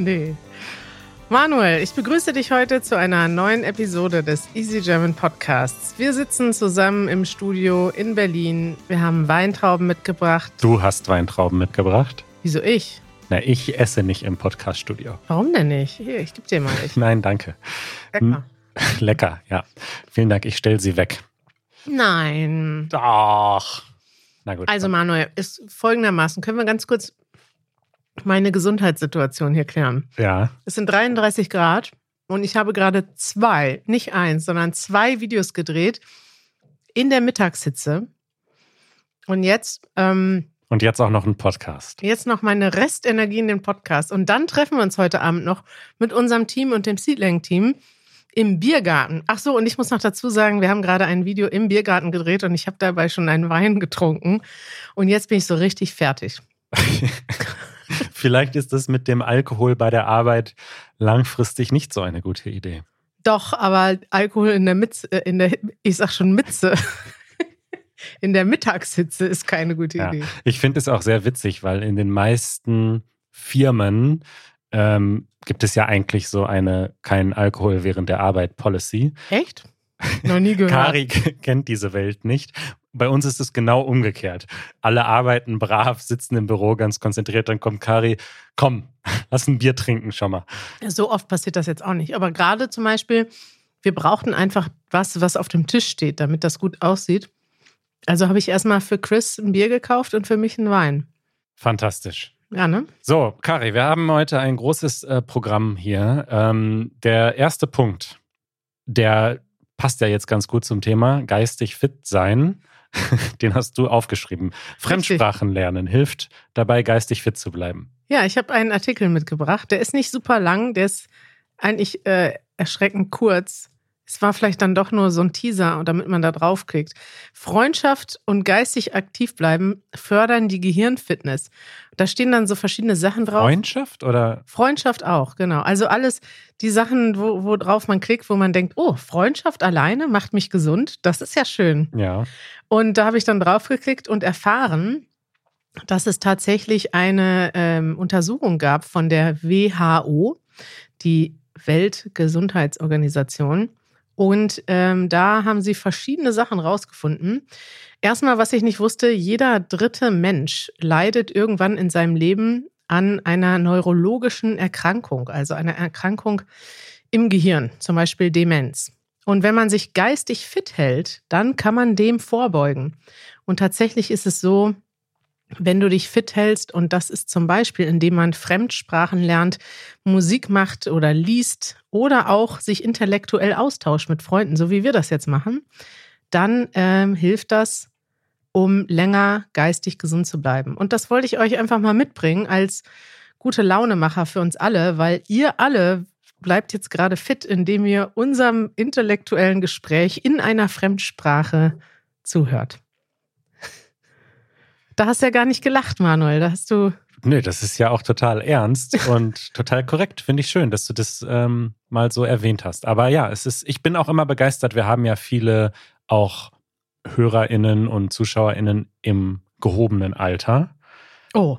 Nee. Manuel, ich begrüße dich heute zu einer neuen Episode des Easy German Podcasts. Wir sitzen zusammen im Studio in Berlin. Wir haben Weintrauben mitgebracht. Du hast Weintrauben mitgebracht? Wieso ich? Na, ich esse nicht im Podcaststudio. Warum denn nicht? Hier, ich gebe dir mal. Ich. Nein, danke. Lecker. Lecker, ja. Vielen Dank, ich stelle sie weg. Nein. Doch. Na gut. Also Manuel, ist folgendermaßen, können wir ganz kurz meine Gesundheitssituation hier klären. ja. Es sind 33 Grad und ich habe gerade zwei, nicht eins, sondern zwei Videos gedreht in der Mittagshitze. Und jetzt, ähm, Und jetzt auch noch ein Podcast. jetzt noch meine Restenergie in den Podcast. Und dann treffen wir uns heute Abend noch mit unserem Team und dem Seedling-Team im Biergarten. Ach so, und ich muss noch dazu sagen, wir haben gerade ein Video im Biergarten gedreht und ich habe dabei schon einen Wein getrunken. Und jetzt bin ich so richtig fertig. Vielleicht ist das mit dem Alkohol bei der Arbeit langfristig nicht so eine gute Idee. Doch, aber Alkohol in der Mitze, äh, in der, ich sag schon Mitze, in der Mittagshitze ist keine gute Ja. Idee. Ich finde es auch sehr witzig, weil in den meisten Firmen ähm, gibt es ja eigentlich so eine kein Alkohol während der Arbeit Policy. Echt? Noch nie gehört. Kari kennt diese Welt nicht. Bei uns ist es genau umgekehrt. Alle arbeiten brav, sitzen im Büro ganz konzentriert. Dann kommt Kari, komm, lass ein Bier trinken schon mal. So oft passiert das jetzt auch nicht. Aber gerade zum Beispiel, wir brauchten einfach was, was auf dem Tisch steht, damit das gut aussieht. Also habe ich erstmal für Chris ein Bier gekauft und für mich einen Wein. Fantastisch. Ja, ne? So, Kari, wir haben heute ein großes äh, Programm hier. Ähm, der erste Punkt, der passt ja jetzt ganz gut zum Thema geistig fit sein. Den hast du aufgeschrieben. Fremdsprachen lernen hilft dabei, geistig fit zu bleiben. Ja, ich habe einen Artikel mitgebracht. Der ist nicht super lang, der ist eigentlich äh, erschreckend kurz. Es war vielleicht dann doch nur so ein Teaser, damit man da draufklickt. Freundschaft und geistig aktiv bleiben fördern die Gehirnfitness. Da stehen dann so verschiedene Sachen drauf. Freundschaft oder? Freundschaft auch, genau. Also alles die Sachen, wo, wo drauf man klickt, wo man denkt, oh, Freundschaft alleine macht mich gesund. Das ist ja schön. Ja. Und da habe ich dann draufgeklickt und erfahren, dass es tatsächlich eine ähm, Untersuchung gab von der WHO, die Weltgesundheitsorganisation. Und ähm, da haben sie verschiedene Sachen rausgefunden. Erstmal, was ich nicht wusste, jeder dritte Mensch leidet irgendwann in seinem Leben an einer neurologischen Erkrankung, also einer Erkrankung im Gehirn, zum Beispiel Demenz. Und wenn man sich geistig fit hält, dann kann man dem vorbeugen. Und tatsächlich ist es so, wenn du dich fit hältst, und das ist zum Beispiel, indem man Fremdsprachen lernt, Musik macht oder liest oder auch sich intellektuell austauscht mit Freunden, so wie wir das jetzt machen, dann ähm, hilft das, um länger geistig gesund zu bleiben. Und das wollte ich euch einfach mal mitbringen als gute Launemacher für uns alle, weil ihr alle bleibt jetzt gerade fit, indem ihr unserem intellektuellen Gespräch in einer Fremdsprache zuhört. Da hast du ja gar nicht gelacht, Manuel. Da hast du. Nee, das ist ja auch total ernst und total korrekt. Finde ich schön, dass du das ähm, mal so erwähnt hast. Aber ja, es ist, ich bin auch immer begeistert. Wir haben ja viele auch HörerInnen und ZuschauerInnen im gehobenen Alter. Oh,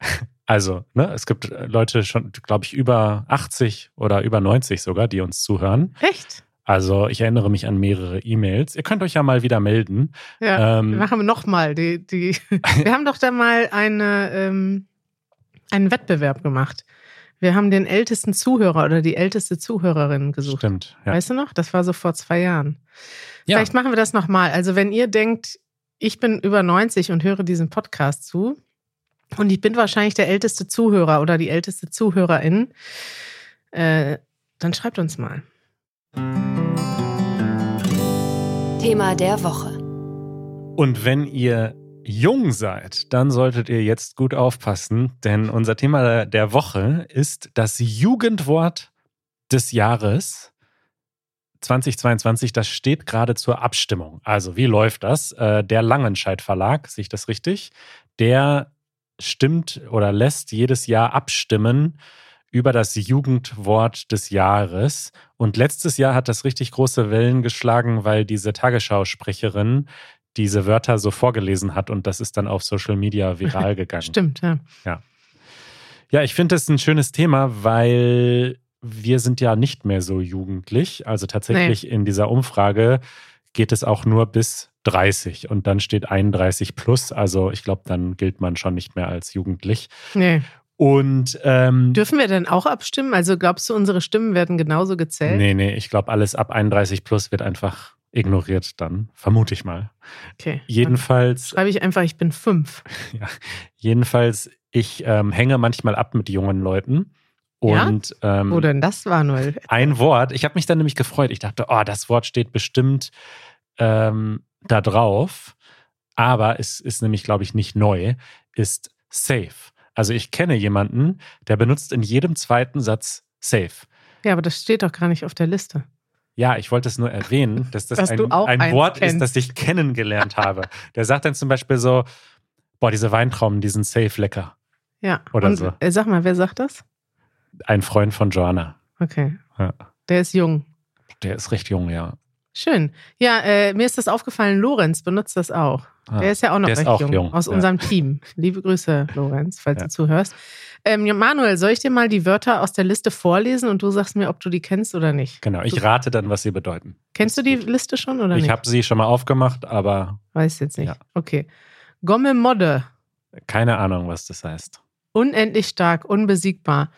Also, ne, es gibt Leute schon, glaube ich, über 80 oder über 90 sogar, die uns zuhören. echt? Also, ich erinnere mich an mehrere E-Mails. Ihr könnt euch ja mal wieder melden. Ja. Ähm, wir machen nochmal die, die. Wir haben doch da mal eine, ähm, einen Wettbewerb gemacht. Wir haben den ältesten Zuhörer oder die älteste Zuhörerin gesucht. Stimmt. Ja. Weißt du noch? Das war so vor zwei Jahren. Ja. Vielleicht machen wir das nochmal. Also, wenn ihr denkt, ich bin über 90 und höre diesen Podcast zu und ich bin wahrscheinlich der älteste Zuhörer oder die älteste Zuhörerin, äh, dann schreibt uns mal. Thema der Woche. Und wenn ihr jung seid, dann solltet ihr jetzt gut aufpassen, denn unser Thema der Woche ist das Jugendwort des Jahres 2022. Das steht gerade zur Abstimmung. Also, wie läuft das? Äh, Der Langenscheidt Verlag, sehe ich das richtig? Der stimmt oder lässt jedes Jahr abstimmen über das Jugendwort des Jahres. Und letztes Jahr hat das richtig große Wellen geschlagen, weil diese Tagesschau-Sprecherin, diese Wörter so vorgelesen hat und das ist dann auf Social Media viral gegangen. Stimmt, ja. Ja, ich finde das ein schönes Thema, weil wir sind ja nicht mehr so jugendlich. Also tatsächlich in dieser Umfrage geht es auch nur bis 30 und dann steht 31 plus. Also ich glaube, dann gilt man schon nicht mehr als jugendlich. Nee. Und ähm, Dürfen wir denn auch abstimmen? Also glaubst du, unsere Stimmen werden genauso gezählt? nee, nee, ich glaube, alles ab 31 plus wird einfach ignoriert dann, vermute ich mal. Okay. Jedenfalls, Schreibe ich einfach, ich bin fünf. jedenfalls, ich ähm, hänge manchmal ab mit jungen Leuten. Ja? Und ähm, Wo denn das war, Noel? ein Wort. Ich habe mich dann nämlich gefreut. Ich dachte, oh, das Wort steht bestimmt ähm, da drauf. Aber es ist nämlich, glaube ich, nicht neu, ist safe. Also ich kenne jemanden, der benutzt in jedem zweiten Satz safe. Ja, aber das steht doch gar nicht auf der Liste. Ja, ich wollte es nur erwähnen, dass das Dass ein, ein Wort kennst. ist, das ich kennengelernt habe. Der sagt dann zum Beispiel so, boah, diese Weintrauben, die sind safe lecker. Ja. Oder Und, so. äh, Sag mal, wer sagt das? Ein Freund von Joanna. Okay. Ja. Der ist jung. Der ist recht jung, ja. Schön. Ja, äh, mir ist das aufgefallen, Lorenz benutzt das auch. Ah, der ist ja auch noch recht auch jung, jung, Aus ja. unserem Team. Liebe Grüße, Lorenz, falls Ja. du zuhörst. Ähm, Manuel, soll ich dir mal die Wörter aus der Liste vorlesen und du sagst mir, ob du die kennst oder nicht? Genau, ich Du- rate dann, was sie bedeuten. Kennst du die. Liste schon oder Ich nicht? habe sie schon mal aufgemacht, aber Weiß jetzt nicht. Ja. Okay. Gomme Modde. keine Ahnung, was das heißt. Unendlich stark, unbesiegbar.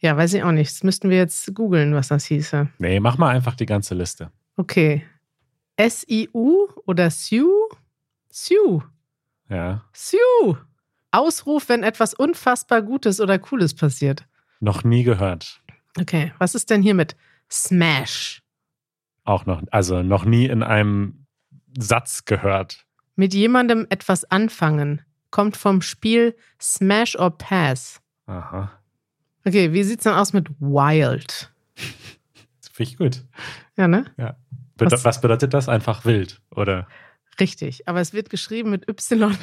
Ja, weiß ich auch nicht. Das müssten wir jetzt googeln, was das hieße. Nee, mach mal einfach die ganze Liste. Okay. S-I-U oder Sue? Sue. Ja. Sue. Ausruf, wenn etwas unfassbar Gutes oder Cooles passiert. Noch nie gehört. Okay, was ist denn hier mit Smash? Auch noch, also noch nie in einem Satz gehört. Mit jemandem etwas anfangen. Kommt vom Spiel Smash or Pass. Aha. Okay, wie sieht's denn aus mit Wild? Finde ich gut. Ja, ne? Bede Was- was? bedeutet das? Einfach wild, oder? Richtig, aber es wird geschrieben mit Y.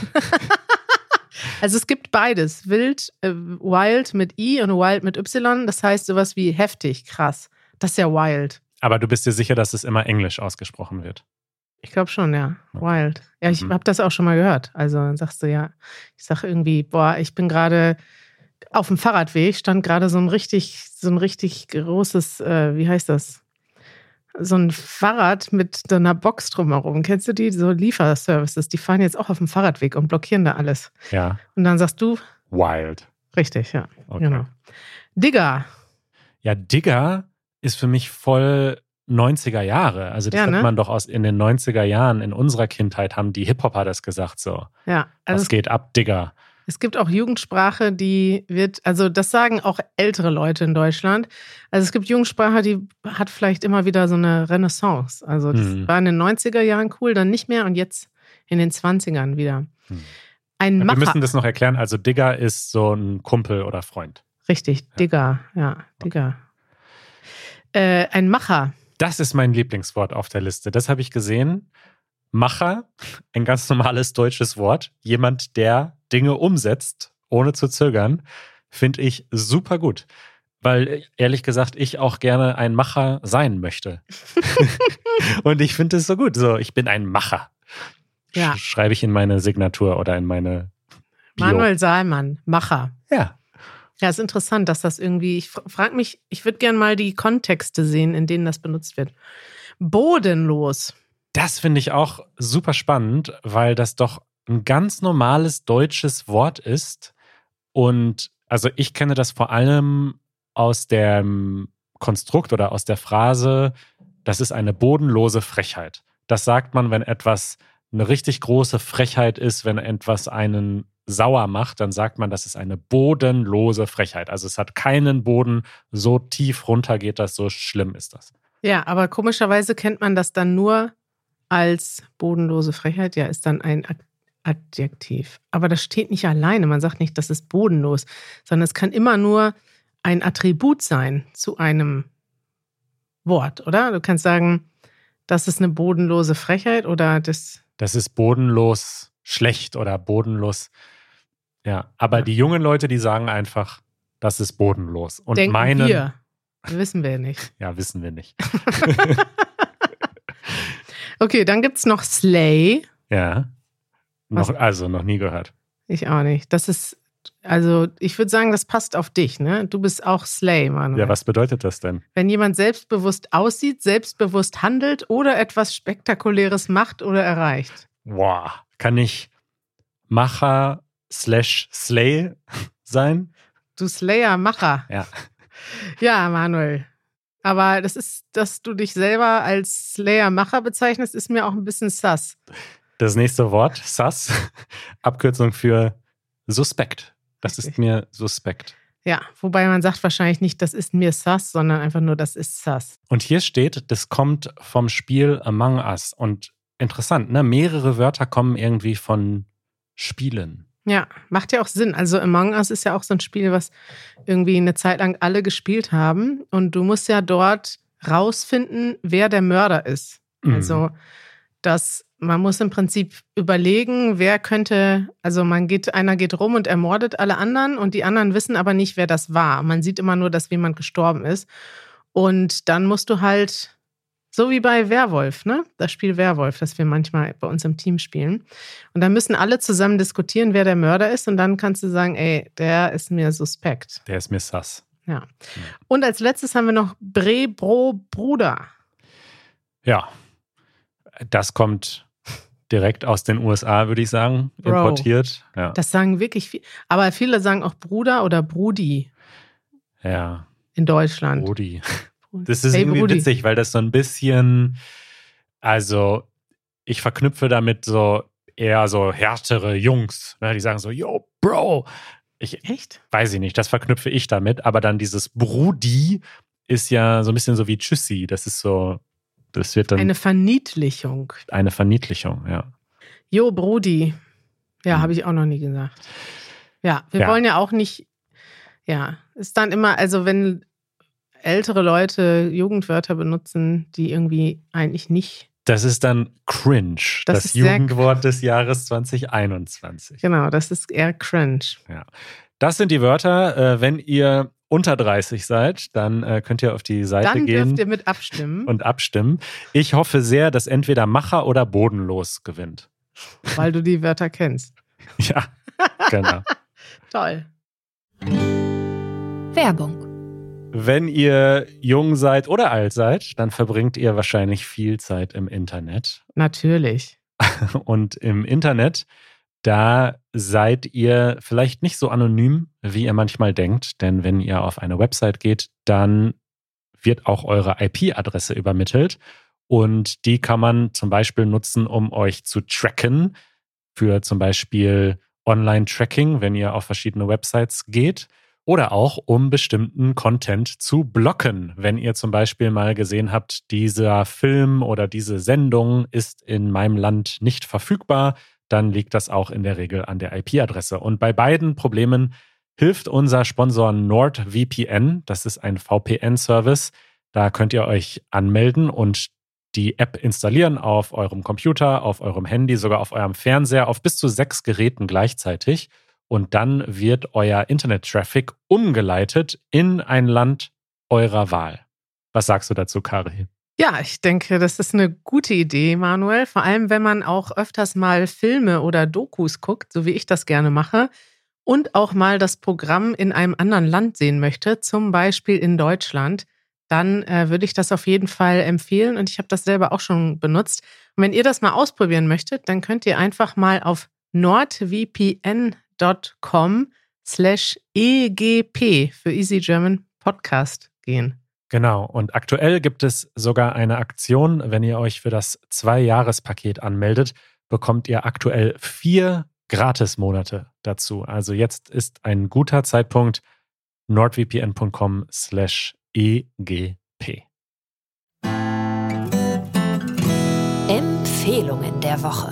also es gibt beides. Wild, äh, Wild mit I und Wild mit Y. Das heißt sowas wie heftig, krass. Das ist ja Wild. Aber du bist dir sicher, dass es immer Englisch ausgesprochen wird. Ich glaube schon, ja. Wild. Ja, ich Mhm. habe das auch schon mal gehört. Also dann sagst du ja, ich sage irgendwie, boah, ich bin gerade auf dem Fahrradweg, stand gerade so ein richtig, so ein richtig großes, äh, wie heißt das? So ein Fahrrad mit so einer Box drumherum. Kennst du die? So Lieferservices, die fahren jetzt auch auf dem Fahrradweg und blockieren da alles. Ja. Und dann sagst du, Wild. richtig, ja. Okay. Genau. Digger. Ja, Digger ist für mich voll 90er Jahre. Also das Ja, hat ne? man doch aus in den 90er Jahren in unserer Kindheit haben die Hip-Hopper das gesagt so. Ja, also Was es geht ab, Digger? Es gibt auch Jugendsprache, die wird, also das sagen auch ältere Leute in Deutschland. Also es gibt Jugendsprache, die hat vielleicht immer wieder so eine Renaissance. Also das Mhm. war in den 90er Jahren cool, dann nicht mehr und jetzt in den 20ern wieder. Hm. Ein Wir Macher. müssen das noch erklären. Also Digger ist so ein Kumpel oder Freund. Richtig, Digger, ja, Digger. Äh, ein Macher. Das ist mein Lieblingswort auf der Liste. Das habe ich gesehen. Macher, ein ganz normales deutsches Wort. Jemand, der Dinge umsetzt, ohne zu zögern, finde ich super gut. Weil ehrlich gesagt, ich auch gerne ein Macher sein möchte. Und ich finde es so gut. So, ich bin ein Macher. Ja. Schreibe ich in meine Signatur oder in meine Bio. Manuel Saalmann, Macher. Ja. Ja, ist interessant, dass das irgendwie, ich frage mich, ich würde gerne mal die Kontexte sehen, in denen das benutzt wird. Bodenlos. Das finde ich auch super spannend, weil das doch ein ganz normales deutsches Wort ist. Und also ich kenne das vor allem aus dem Konstrukt oder aus der Phrase, das ist eine bodenlose Frechheit. Das sagt man, wenn etwas eine richtig große Frechheit ist, wenn etwas einen sauer macht, dann sagt man, das ist eine bodenlose Frechheit. Also es hat keinen Boden, so tief runter geht das, so schlimm ist das. Ja, aber komischerweise kennt man das dann nur als bodenlose Frechheit. Ja, ist dann ein Adjektiv. Aber das steht nicht alleine. Man sagt nicht, das ist bodenlos, sondern es kann immer nur ein Attribut sein zu einem Wort, oder? Du kannst sagen, das ist eine bodenlose Frechheit oder das. das ist bodenlos schlecht oder bodenlos. Ja, aber die jungen Leute, die sagen einfach, das ist bodenlos. Und denken meinen, wir. Wissen wir nicht. ja, wissen wir nicht. Okay, dann gibt es noch Slay. Ja. Noch, also noch nie gehört. Ich auch nicht. Das ist, also ich würde sagen, das passt auf dich, ne? Du bist auch Slay, Mann. Ja, was bedeutet das denn? Wenn jemand selbstbewusst aussieht, selbstbewusst handelt oder etwas Spektakuläres macht oder erreicht. Wow. Kann ich Macher slash Slay sein? Du Slayer-Macher. Ja. Ja, Manuel. Aber das ist, dass du dich selber als Slayer-Macher bezeichnest, ist mir auch ein bisschen sass. Das nächste Wort, Sus, Abkürzung für suspekt. Das ist Richtig. mir suspekt. Ja, wobei man sagt wahrscheinlich nicht, das ist mir sass, sondern einfach nur, das ist sass. Und hier steht, das kommt vom Spiel Among Us. Und interessant, ne? Mehrere Wörter kommen irgendwie von Spielen. Ja, macht ja auch Sinn. Also Among Us ist ja auch so ein Spiel, was irgendwie eine Zeit lang alle gespielt haben. Und du musst ja dort rausfinden, wer der Mörder ist. Mhm. Also das, man muss im Prinzip überlegen, wer könnte, also man geht, einer geht rum und ermordet alle anderen und die anderen wissen aber nicht, wer das war. Man sieht immer nur, dass jemand gestorben ist. Und dann musst du halt, so wie bei Werwolf, ne? Das Spiel Werwolf, das wir manchmal bei uns im Team spielen. Und dann müssen alle zusammen diskutieren, wer der Mörder ist. Und dann kannst du sagen, ey, der ist mir suspekt. Der ist mir sass. Ja. Und als letztes haben wir noch Bre Bro Bruder. Ja. Das kommt direkt aus den USA, würde ich sagen, Bro. importiert. Ja. Das sagen wirklich viel. Aber viele sagen auch Bruder oder Brudi ja. in Deutschland. Brody. Das ist Hey, irgendwie Brudi. witzig, weil das so ein bisschen, also ich verknüpfe damit so eher so härtere Jungs, ne, die sagen so, yo, Bro. Ich Echt? weiß ich nicht, das verknüpfe ich damit, aber dann dieses Brudi ist ja so ein bisschen so wie Tschüssi. Das ist so, das wird dann Eine eine, Verniedlichung. Verniedlichung, ja. Jo, Brudi. Ja, Hm. habe ich auch noch nie gesagt. Ja, wir Ja. wollen ja auch nicht, ja, ist dann immer, also wenn ältere Leute Jugendwörter benutzen, die irgendwie eigentlich nicht, Das ist dann cringe, Das das, Jugendwort des Jahres 2021. genau, das ist eher cringe. Das sind die Wörter. Äh, wenn ihr unter 30 seid, dann äh, könnt ihr auf die Seite Dann gehen dürft ihr mit abstimmen, und abstimmen. Ich hoffe sehr, dass entweder Macher oder Bodenlos gewinnt. weil du die Wörter kennst. Ja, genau. Toll. Werbung. Wenn ihr jung seid oder alt seid, dann verbringt ihr wahrscheinlich viel Zeit im Internet. Natürlich. Und im Internet, da seid ihr vielleicht nicht so anonym, wie ihr manchmal denkt. Denn wenn ihr auf eine Website geht, dann wird auch eure IP-Adresse übermittelt. Und die kann man zum Beispiel nutzen, um euch zu tracken. Für zum Beispiel Online-Tracking, wenn ihr auf verschiedene Websites geht. Oder auch, um bestimmten Content zu blocken. Wenn ihr zum Beispiel mal gesehen habt, dieser Film oder diese Sendung ist in meinem Land nicht verfügbar, dann liegt das auch in der Regel an der IP-Adresse. Und bei beiden Problemen hilft unser Sponsor NordVPN. Das ist ein VPN-Service. Da könnt ihr euch anmelden und die App installieren auf eurem Computer, auf eurem Handy, sogar auf eurem Fernseher, auf bis zu sechs Geräten gleichzeitig. Und dann wird euer Internet-Traffic umgeleitet in ein Land eurer Wahl. Was sagst du dazu, Kari? Ja, ich denke, das ist eine gute Idee, Manuel. Vor allem, wenn man auch öfters mal Filme oder Dokus guckt, so wie ich das gerne mache, und auch mal das Programm in einem anderen Land sehen möchte, zum Beispiel in Deutschland, dann äh, würde ich das auf jeden Fall empfehlen. Und ich habe das selber auch schon benutzt. Und wenn ihr das mal ausprobieren möchtet, dann könnt ihr einfach mal auf nordvpn.com slash egp für Easy German Podcast gehen. Genau, und aktuell gibt es sogar eine Aktion, wenn ihr euch für das Zwei-Jahres-Paket anmeldet, bekommt ihr aktuell vier Gratis-Monate dazu. Also jetzt ist ein guter Zeitpunkt nordvpn.com slash egp. Empfehlungen der Woche.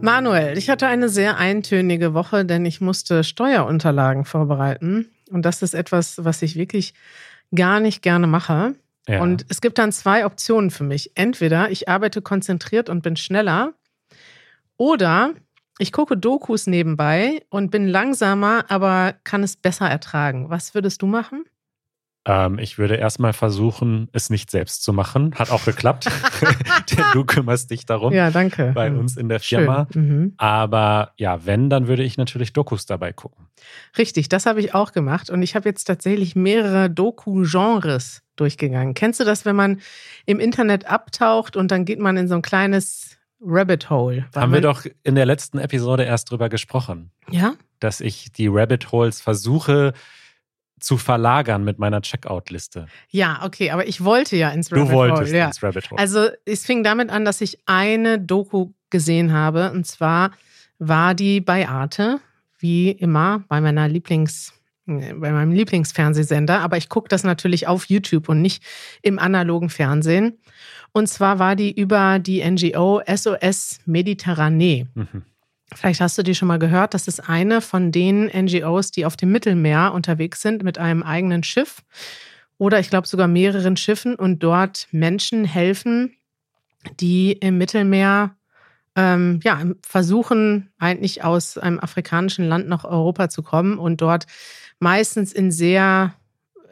Manuel, ich hatte eine sehr eintönige Woche, denn ich musste Steuerunterlagen vorbereiten. Und das ist etwas, was ich wirklich gar nicht gerne mache. Ja. Und es gibt dann zwei Optionen für mich. Entweder ich arbeite konzentriert und bin schneller oder ich gucke Dokus nebenbei und bin langsamer, aber kann es besser ertragen. Was würdest du machen? Ähm, ich würde erstmal versuchen, es nicht selbst zu machen. Hat auch geklappt. Denn du kümmerst dich darum. Ja, danke. Bei Mhm. uns in der Firma. Mhm. Aber ja, wenn, dann würde ich natürlich Dokus dabei gucken. Richtig, das habe ich auch gemacht. Und ich habe jetzt tatsächlich mehrere Doku-Genres durchgegangen. Kennst du das, wenn man im Internet abtaucht und dann geht man in so ein kleines Rabbit Hole? Haben wir doch in der letzten Episode erst drüber gesprochen, Ja? dass ich die Rabbit Holes versuche zu verlagern mit meiner Checkout-Liste. Ja, okay, aber ich wollte ja ins Du Rabbit wolltest Hole. Ja. ins Rabbit Hole. Also es fing damit an, dass ich eine Doku gesehen habe. Und zwar war die bei Arte, wie immer, bei meiner Lieblings, äh, bei meinem Lieblingsfernsehsender. Aber ich gucke das natürlich auf YouTube und nicht im analogen Fernsehen. Und zwar war die über die NGO SOS Mediterranee. mhm. Vielleicht hast du die schon mal gehört. Das ist eine von den NGOs, die auf dem Mittelmeer unterwegs sind mit einem eigenen Schiff oder ich glaube sogar mehreren Schiffen und dort Menschen helfen, die im Mittelmeer ähm, ja, versuchen, eigentlich aus einem afrikanischen Land nach Europa zu kommen und dort meistens in sehr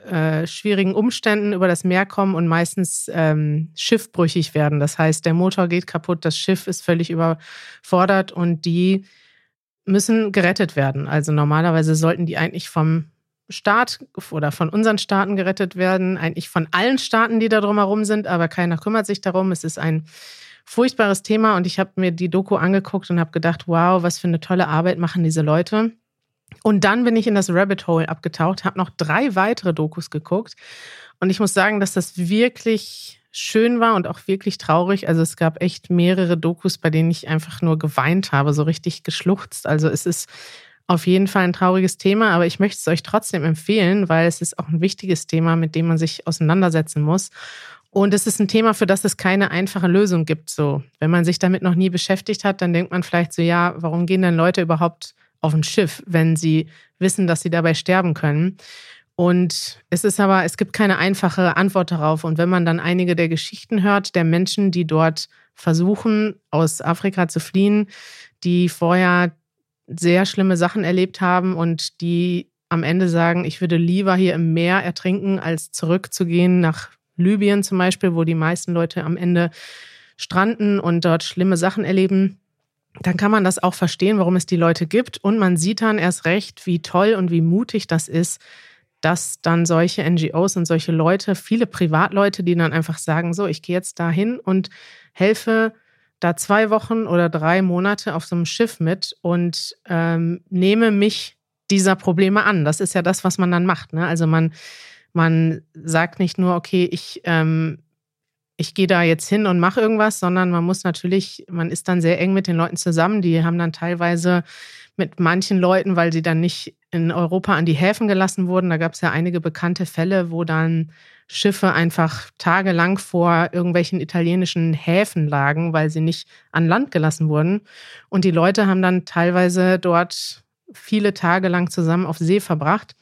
äh, schwierigen Umständen über das Meer kommen und meistens ähm, schiffbrüchig werden. Das heißt, der Motor geht kaputt, das Schiff ist völlig überfordert und die müssen gerettet werden. Also normalerweise sollten die eigentlich vom Staat oder von unseren Staaten gerettet werden, eigentlich von allen Staaten, die da drumherum sind, aber keiner kümmert sich darum. Es ist ein furchtbares Thema und ich habe mir die Doku angeguckt und habe gedacht, wow, was für eine tolle Arbeit machen diese Leute. Und dann bin ich in das Rabbit Hole abgetaucht, habe noch drei weitere Dokus geguckt und ich muss sagen, dass das wirklich schön war und auch wirklich traurig. Also es gab echt mehrere Dokus, bei denen ich einfach nur geweint habe, so richtig geschluchzt. Also es ist auf jeden Fall ein trauriges Thema, aber ich möchte es euch trotzdem empfehlen, weil es ist auch ein wichtiges Thema, mit dem man sich auseinandersetzen muss. Und es ist ein Thema, für das es keine einfache Lösung gibt. So, wenn man sich damit noch nie beschäftigt hat, dann denkt man vielleicht so, ja, warum gehen denn Leute überhaupt auf ein Schiff, wenn sie wissen, dass sie dabei sterben können? Und es ist aber, es gibt keine einfache Antwort darauf. Und wenn man dann einige der Geschichten hört, der Menschen, die dort versuchen, aus Afrika zu fliehen, die vorher sehr schlimme Sachen erlebt haben und die am Ende sagen, ich würde lieber hier im Meer ertrinken, als zurückzugehen nach Libyen zum Beispiel, wo die meisten Leute am Ende stranden und dort schlimme Sachen erleben, dann kann man das auch verstehen, warum es die Leute gibt. Und man sieht dann erst recht, wie toll und wie mutig das ist, dass dann solche NGOs und solche Leute, viele Privatleute, die dann einfach sagen, so, ich gehe jetzt dahin und helfe da zwei Wochen oder drei Monate auf so einem Schiff mit und ähm, nehme mich dieser Probleme an. Das ist ja das, was man dann macht. Ne? Also man, man sagt nicht nur, okay, ich, ähm, ich gehe da jetzt hin und mache irgendwas, sondern man muss natürlich, man ist dann sehr eng mit den Leuten zusammen. Die haben dann teilweise mit manchen Leuten, weil sie dann nicht in Europa an die Häfen gelassen wurden. Da gab es ja einige bekannte Fälle, wo dann Schiffe einfach tagelang vor irgendwelchen italienischen Häfen lagen, weil sie nicht an Land gelassen wurden. Und die Leute haben dann teilweise dort viele Tage lang zusammen auf See verbracht.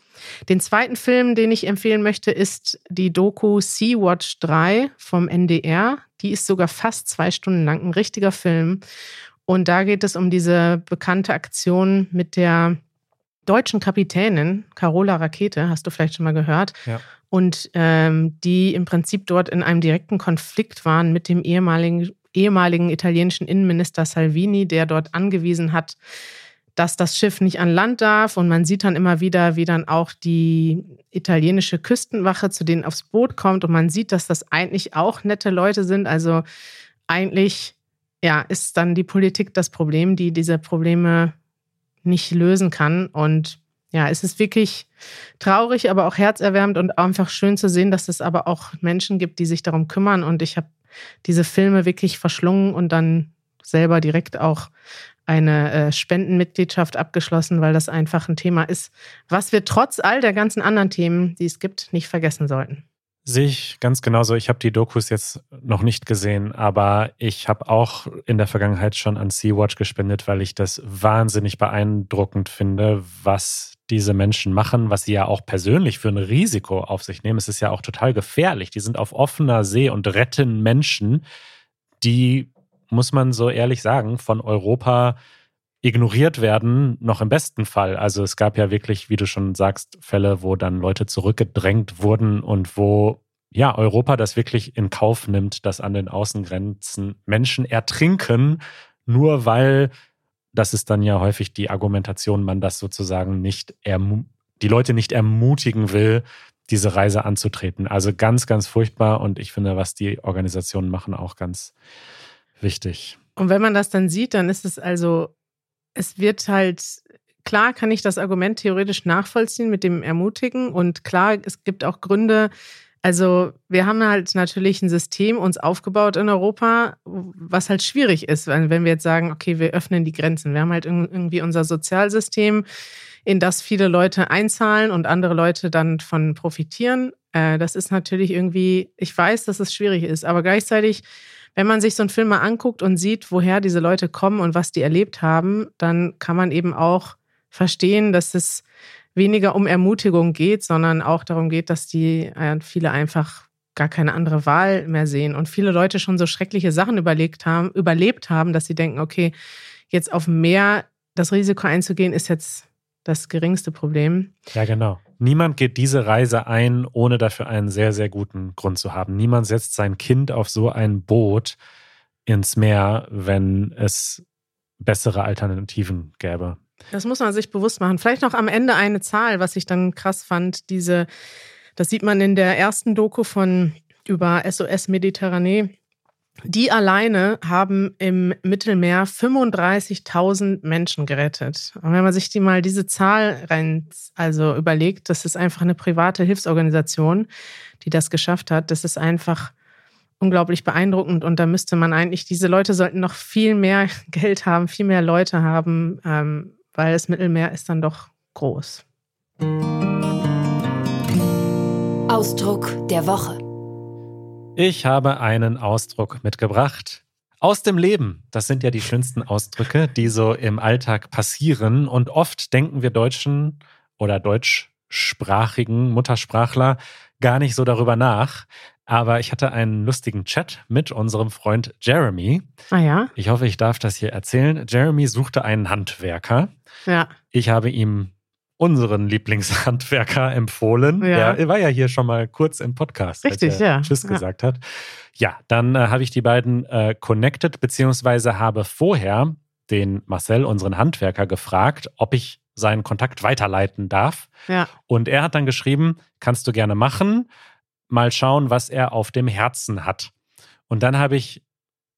Den zweiten Film, den ich empfehlen möchte, ist die Doku Sea-Watch 3 vom NDR. Die ist sogar fast zwei Stunden lang, ein richtiger Film. Und da geht es um diese bekannte Aktion mit der deutschen Kapitänin Carola Rakete, hast du vielleicht schon mal gehört. Ja. Und ähm, die im Prinzip dort in einem direkten Konflikt waren mit dem ehemaligen, ehemaligen italienischen Innenminister Salvini, der dort angewiesen hat, dass das Schiff nicht an Land darf. Und man sieht dann immer wieder, wie dann auch die italienische Küstenwache zu denen aufs Boot kommt. Und man sieht, dass das eigentlich auch nette Leute sind. Also eigentlich ja, ist dann die Politik das Problem, die diese Probleme nicht lösen kann. Und ja, es ist wirklich traurig, aber auch herzerwärmend und einfach schön zu sehen, dass es aber auch Menschen gibt, die sich darum kümmern. Und ich habe diese Filme wirklich verschlungen und dann selber direkt auch eine äh, Spendenmitgliedschaft abgeschlossen, weil das einfach ein Thema ist, was wir trotz all der ganzen anderen Themen, die es gibt, nicht vergessen sollten. Sehe ich ganz genauso. Ich habe die Dokus jetzt noch nicht gesehen, aber ich habe auch in der Vergangenheit schon an Sea-Watch gespendet, weil ich das wahnsinnig beeindruckend finde, was diese Menschen machen, was sie ja auch persönlich für ein Risiko auf sich nehmen. Es ist ja auch total gefährlich. Die sind auf offener See und retten Menschen, die, muss man so ehrlich sagen, von Europa ignoriert werden, noch im besten Fall. Also es gab ja wirklich, wie du schon sagst, Fälle, wo dann Leute zurückgedrängt wurden und wo ja Europa das wirklich in Kauf nimmt, dass an den Außengrenzen Menschen ertrinken, nur weil das ist dann ja häufig die Argumentation, man das sozusagen nicht die Leute nicht ermutigen will, diese Reise anzutreten. Also ganz, ganz furchtbar und ich finde, was die Organisationen machen, auch ganz wichtig. Und wenn man das dann sieht, dann ist es also es wird halt, klar kann ich das Argument theoretisch nachvollziehen mit dem Ermutigen und klar, es gibt auch Gründe, also wir haben halt natürlich ein System uns aufgebaut in Europa, was halt schwierig ist, wenn wir jetzt sagen, okay, wir öffnen die Grenzen. Wir haben halt irgendwie unser Sozialsystem, in das viele Leute einzahlen und andere Leute dann von profitieren. Äh, das ist natürlich irgendwie, ich weiß, dass es schwierig ist, aber gleichzeitig wenn man sich so einen Film mal anguckt und sieht, woher diese Leute kommen und was die erlebt haben, dann kann man eben auch verstehen, dass es weniger um Ermutigung geht, sondern auch darum geht, dass die äh, viele einfach gar keine andere Wahl mehr sehen und viele Leute schon so schreckliche Sachen überlegt haben, überlebt haben, dass sie denken, okay, jetzt auf mehr das Risiko einzugehen, ist jetzt das geringste Problem. Ja, genau. Niemand geht diese Reise ein, ohne dafür einen sehr, sehr guten Grund zu haben. Niemand setzt sein Kind auf so ein Boot ins Meer, wenn es bessere Alternativen gäbe. Das muss man sich bewusst machen. Vielleicht noch am Ende eine Zahl, was ich dann krass fand. Diese, das sieht man in der ersten Doku von über SOS Mediterranee. Die alleine haben im Mittelmeer 35.000 Menschen gerettet. Und wenn man sich die mal diese Zahl rein, also überlegt, das ist einfach eine private Hilfsorganisation, die das geschafft hat. Das ist einfach unglaublich beeindruckend. Und da müsste man eigentlich, diese Leute sollten noch viel mehr Geld haben, viel mehr Leute haben, ähm, weil das Mittelmeer ist dann doch groß. Ausdruck der Woche. Ich habe einen Ausdruck mitgebracht. Aus dem Leben. Das sind ja die schönsten Ausdrücke, die so im Alltag passieren. Und oft denken wir Deutschen oder deutschsprachigen Muttersprachler gar nicht so darüber nach. Aber ich hatte einen lustigen Chat mit unserem Freund Jeremy. Ah ja. Ich hoffe, ich darf das hier erzählen. Jeremy suchte einen Handwerker. Ja. Ich habe ihm unseren Lieblingshandwerker empfohlen. Ja. Der war ja hier schon mal kurz im Podcast, Richtig, als er ja. Tschüss ja. gesagt hat. Ja, dann äh, habe ich die beiden äh, connected, beziehungsweise habe vorher den Marcel, unseren Handwerker, gefragt, ob ich seinen Kontakt weiterleiten darf. Ja. Und er hat dann geschrieben, kannst du gerne machen, mal schauen, was er auf dem Herzen hat. Und dann habe ich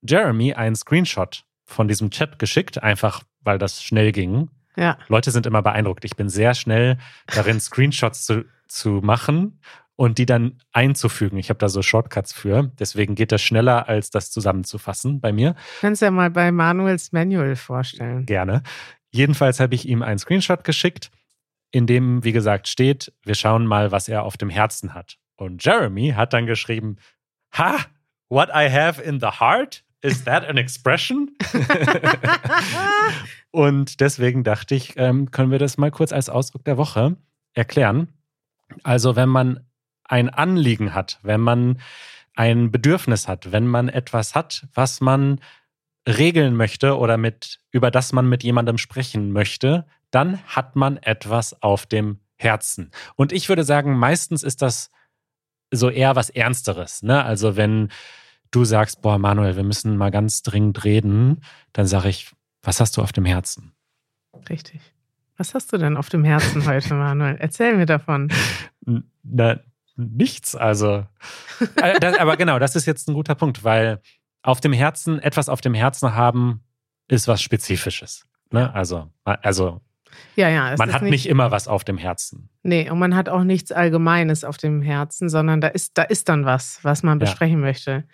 Jeremy einen Screenshot von diesem Chat geschickt, einfach weil das schnell ging. Ja. Leute sind immer beeindruckt. Ich bin sehr schnell darin, Screenshots zu, zu machen und die dann einzufügen. Ich habe da so Shortcuts für. Deswegen geht das schneller, als das zusammenzufassen bei mir. Kannst du ja mal bei Manuels Manual vorstellen. Gerne. Jedenfalls habe ich ihm einen Screenshot geschickt, in dem, wie gesagt, steht, wir schauen mal, was er auf dem Herzen hat. Und Jeremy hat dann geschrieben, ha, what I have in the heart Is that an expression? und deswegen dachte ich, ähm, können wir das mal kurz als Ausdruck der Woche erklären. Also wenn man ein Anliegen hat, wenn man ein Bedürfnis hat, wenn man etwas hat, was man regeln möchte oder mit, über das man mit jemandem sprechen möchte, dann hat man etwas auf dem Herzen. Und ich würde sagen, meistens ist das so eher was Ernsteres. Ne? Also wenn du sagst, boah, Manuel, wir müssen mal ganz dringend reden, dann sage ich, was hast du auf dem Herzen? Richtig. Was hast du denn auf dem Herzen heute, Manuel? Erzähl mir davon. Na, nichts, also. Äh, aber genau, das ist jetzt ein guter Punkt, weil auf dem Herzen, etwas auf dem Herzen haben, ist was Spezifisches. Ne? Also, also ja, ja. Man hat nicht, nicht, immer was auf dem Herzen. Nee, und man hat auch nichts Allgemeines auf dem Herzen, sondern da ist, da ist dann was, was man besprechen ja. möchte.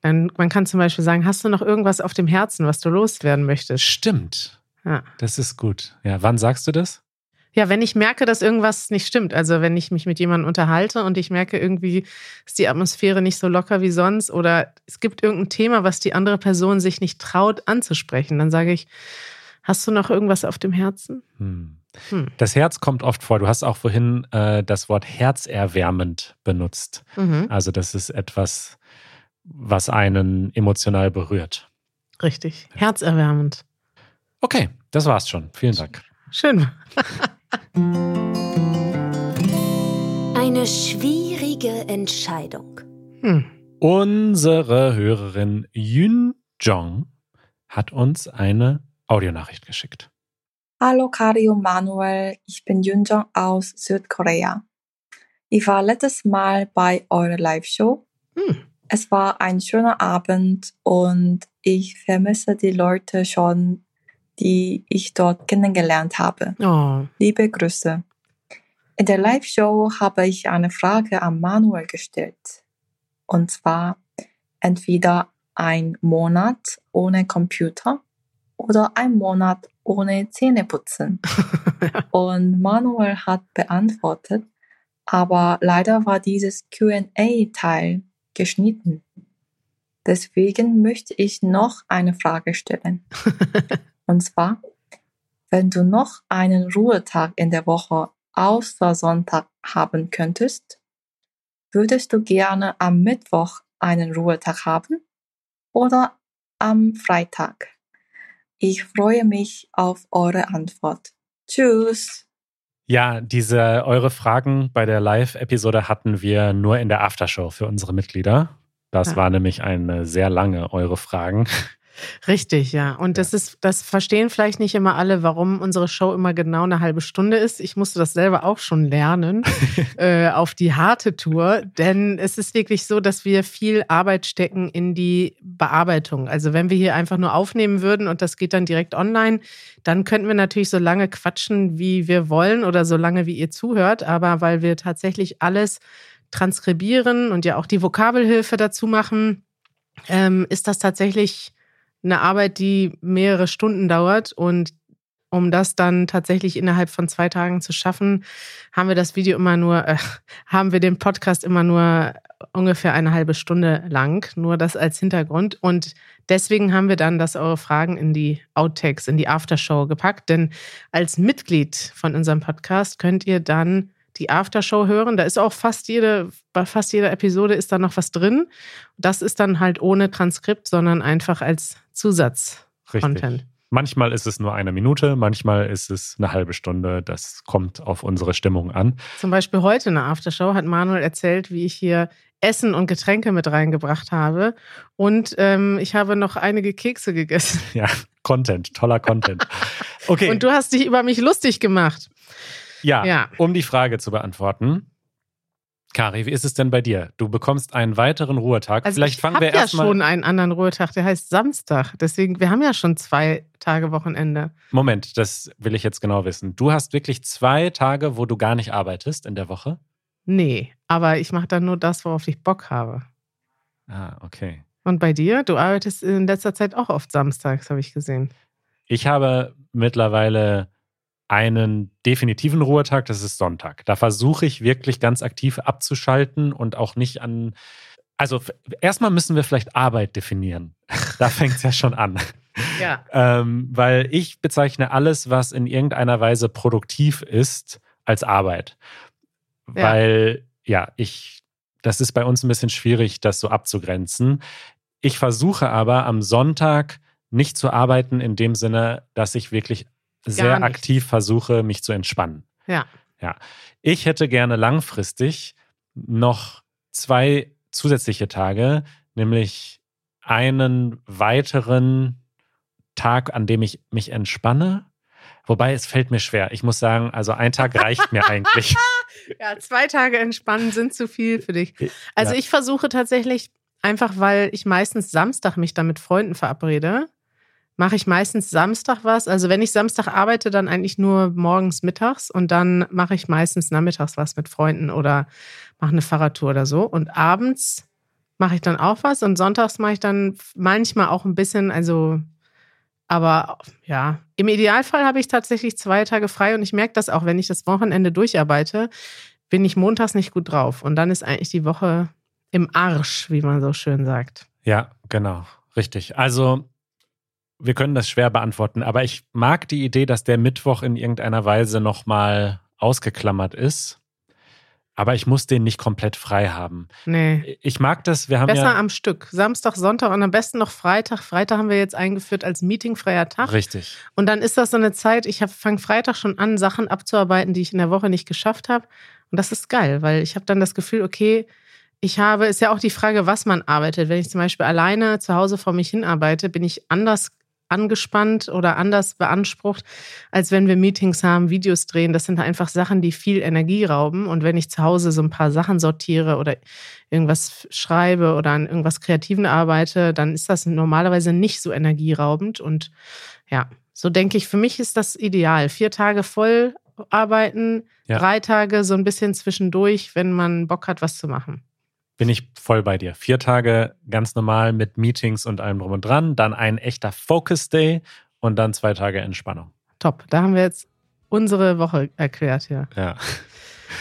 Dann, man kann zum Beispiel sagen, hast du noch irgendwas auf dem Herzen, was du loswerden möchtest? Stimmt. Ja. Das ist gut. Ja, wann sagst du das? Ja, wenn ich merke, dass irgendwas nicht stimmt. Also wenn ich mich mit jemandem unterhalte und ich merke, irgendwie ist die Atmosphäre nicht so locker wie sonst oder es gibt irgendein Thema, was die andere Person sich nicht traut anzusprechen, dann sage ich, Hast du noch irgendwas auf dem Herzen? Hm. Hm. Das Herz kommt oft vor. Du hast auch vorhin äh, das Wort herzerwärmend benutzt. Mhm. Also das ist etwas, was einen emotional berührt. Richtig. Herzerwärmend. Okay, das war's schon. Vielen Dank. Schön. Eine schwierige Entscheidung. Hm. Unsere Hörerin Yun Jong hat uns eine Audionachricht geschickt. Hallo Kari und Manuel, ich bin Yunjong aus Südkorea. Ich war letztes Mal bei eurer Live-Show. Hm. Es war ein schöner Abend und ich vermisse die Leute schon, die ich dort kennengelernt habe. Oh. Liebe Grüße. In der Live-Show habe ich eine Frage an Manuel gestellt. Und zwar entweder ein Monat ohne Computer oder ein Monat ohne Zähneputzen. Und Manuel hat beantwortet, aber leider war dieses QA-Teil geschnitten. Deswegen möchte ich noch eine Frage stellen. Und zwar, wenn du noch einen Ruhetag in der Woche außer Sonntag haben könntest, würdest du gerne am Mittwoch einen Ruhetag haben oder am Freitag? Ich freue mich auf eure Antwort. Tschüss! Ja, diese eure Fragen bei der Live-Episode hatten wir nur in der Aftershow für unsere Mitglieder. Das Ja. war nämlich eine sehr lange eure Fragen. Richtig, ja. Und das ist, das verstehen vielleicht nicht immer alle, warum unsere Show immer genau eine halbe Stunde ist. Ich musste das selber auch schon lernen äh, auf die harte Tour, denn es ist wirklich so, dass wir viel Arbeit stecken in die Bearbeitung. Also wenn wir hier einfach nur aufnehmen würden und das geht dann direkt online, dann könnten wir natürlich so lange quatschen, wie wir wollen oder so lange, wie ihr zuhört. Aber weil wir tatsächlich alles transkribieren und ja auch die Vokabelhilfe dazu machen, ähm, ist das tatsächlich eine Arbeit, die mehrere Stunden dauert. Und um das dann tatsächlich innerhalb von zwei Tagen zu schaffen, haben wir das Video immer nur, äh, haben wir den Podcast immer nur ungefähr eine halbe Stunde lang, nur das als Hintergrund. Und deswegen haben wir dann das eure Fragen in die Outtakes, in die Aftershow gepackt. Denn als Mitglied von unserem Podcast könnt ihr dann die Aftershow hören. Da ist auch fast jede, bei fast jeder Episode ist da noch was drin. Das ist dann halt ohne Transkript, sondern einfach als Zusatz-Content. Manchmal ist es nur eine Minute, manchmal ist es eine halbe Stunde. Das kommt auf unsere Stimmung an. Zum Beispiel heute in der Aftershow hat Manuel erzählt, wie ich hier Essen und Getränke mit reingebracht habe. Und ähm, ich habe noch einige Kekse gegessen. Ja, Content, toller Content. Okay. Und du hast dich über mich lustig gemacht. Ja, Ja. um die Frage zu beantworten. Kari, wie ist es denn bei dir? Du bekommst einen weiteren Ruhetag. Also Vielleicht ich fangen habe wir ja erstmal. schon einen anderen Ruhetag, der heißt Samstag. Deswegen, wir haben ja schon zwei Tage Wochenende. Moment, das will ich jetzt genau wissen. Du hast wirklich zwei Tage, wo du gar nicht arbeitest in der Woche? Nee, aber ich mache dann nur das, worauf ich Bock habe. Ah, okay. Und bei dir? Du arbeitest in letzter Zeit auch oft samstags, habe ich gesehen. Ich habe mittlerweile einen definitiven Ruhetag, das ist Sonntag. Da versuche ich wirklich ganz aktiv abzuschalten und auch nicht an. Also erstmal müssen wir vielleicht Arbeit definieren. Da fängt es ja schon an. Ja. Ähm, weil ich bezeichne alles, was in irgendeiner Weise produktiv ist, als Arbeit. Ja. Weil, ja, ich, das ist bei uns ein bisschen schwierig, das so abzugrenzen. Ich versuche aber am Sonntag nicht zu arbeiten in dem Sinne, dass ich wirklich sehr aktiv versuche, mich zu entspannen. Ja. Ja. Ich hätte gerne langfristig noch zwei zusätzliche Tage, nämlich einen weiteren Tag, an dem ich mich entspanne. Wobei es fällt mir schwer. Ich muss sagen, also ein Tag reicht mir eigentlich. Ja, zwei Tage entspannen sind zu viel für dich. Also Ja. ich versuche tatsächlich, einfach weil ich meistens Samstag mich dann mit Freunden verabrede, mache ich meistens Samstag was. Also wenn ich Samstag arbeite, dann eigentlich nur morgens, mittags und dann mache ich meistens nachmittags was mit Freunden oder mache eine Fahrradtour oder so. Und abends mache ich dann auch was und sonntags mache ich dann manchmal auch ein bisschen, also aber ja, im Idealfall habe ich tatsächlich zwei Tage frei und ich merke das auch, wenn ich das Wochenende durcharbeite, bin ich montags nicht gut drauf. Und dann ist eigentlich die Woche im Arsch, wie man so schön sagt. Ja, genau. Richtig. Also, wir können das schwer beantworten, aber ich mag die Idee, dass der Mittwoch in irgendeiner Weise nochmal ausgeklammert ist. aber ich muss den nicht komplett frei haben. Nee. Ich mag das, wir haben Besser ja. am Stück. Samstag, Sonntag und am besten noch Freitag. Freitag haben wir jetzt eingeführt als meetingfreier Tag. Richtig. Und dann ist das so eine Zeit, ich fange Freitag schon an, Sachen abzuarbeiten, die ich in der Woche nicht geschafft habe. Und das ist geil, weil ich habe dann das Gefühl, okay, ich habe, ist ja auch die Frage, was man arbeitet. Wenn ich zum Beispiel alleine zu Hause vor mich hin arbeite, bin ich anders angespannt oder anders beansprucht, als wenn wir Meetings haben, Videos drehen. Das sind einfach Sachen, die viel Energie rauben. Und wenn ich zu Hause so ein paar Sachen sortiere oder irgendwas schreibe oder an irgendwas Kreativen arbeite, dann ist das normalerweise nicht so energieraubend. Und ja, so denke ich, für mich ist das ideal. Vier Tage voll arbeiten, Ja. drei Tage so ein bisschen zwischendurch, wenn man Bock hat, was zu machen. Bin ich voll bei dir. Vier Tage ganz normal mit Meetings und allem drum und dran, dann ein echter Focus Day und dann zwei Tage Entspannung. Top. Da haben wir jetzt unsere Woche erklärt, ja. Ja.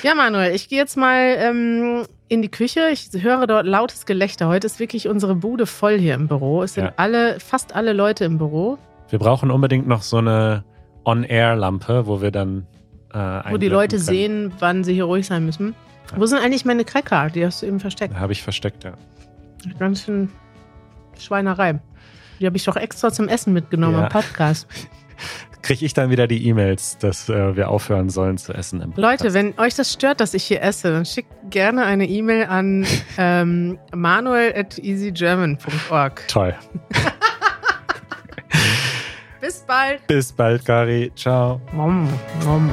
Ja, Manuel, ich gehe jetzt mal ähm, in die Küche. Ich höre dort lautes Gelächter. Heute ist wirklich unsere Bude voll hier im Büro. Es sind Ja. alle, fast alle Leute im Büro, Wir brauchen unbedingt noch so eine On-Air-Lampe, wo wir dann äh, wo die Leute können. sehen, wann sie hier ruhig sein müssen. Wo sind eigentlich meine Cracker? Die hast du eben versteckt. Habe ich versteckt, ja. Ganz schön Schweinerei. Die habe ich doch extra zum Essen mitgenommen Ja. am Podcast. Kriege ich dann wieder die E-Mails, dass äh, wir aufhören sollen zu essen im Leute, Podcast. wenn euch das stört, dass ich hier esse, dann schickt gerne eine E-Mail an ähm, manuel at easygerman.org. Toll. Bis bald. Bis bald, Kari. Ciao. Nom, nom.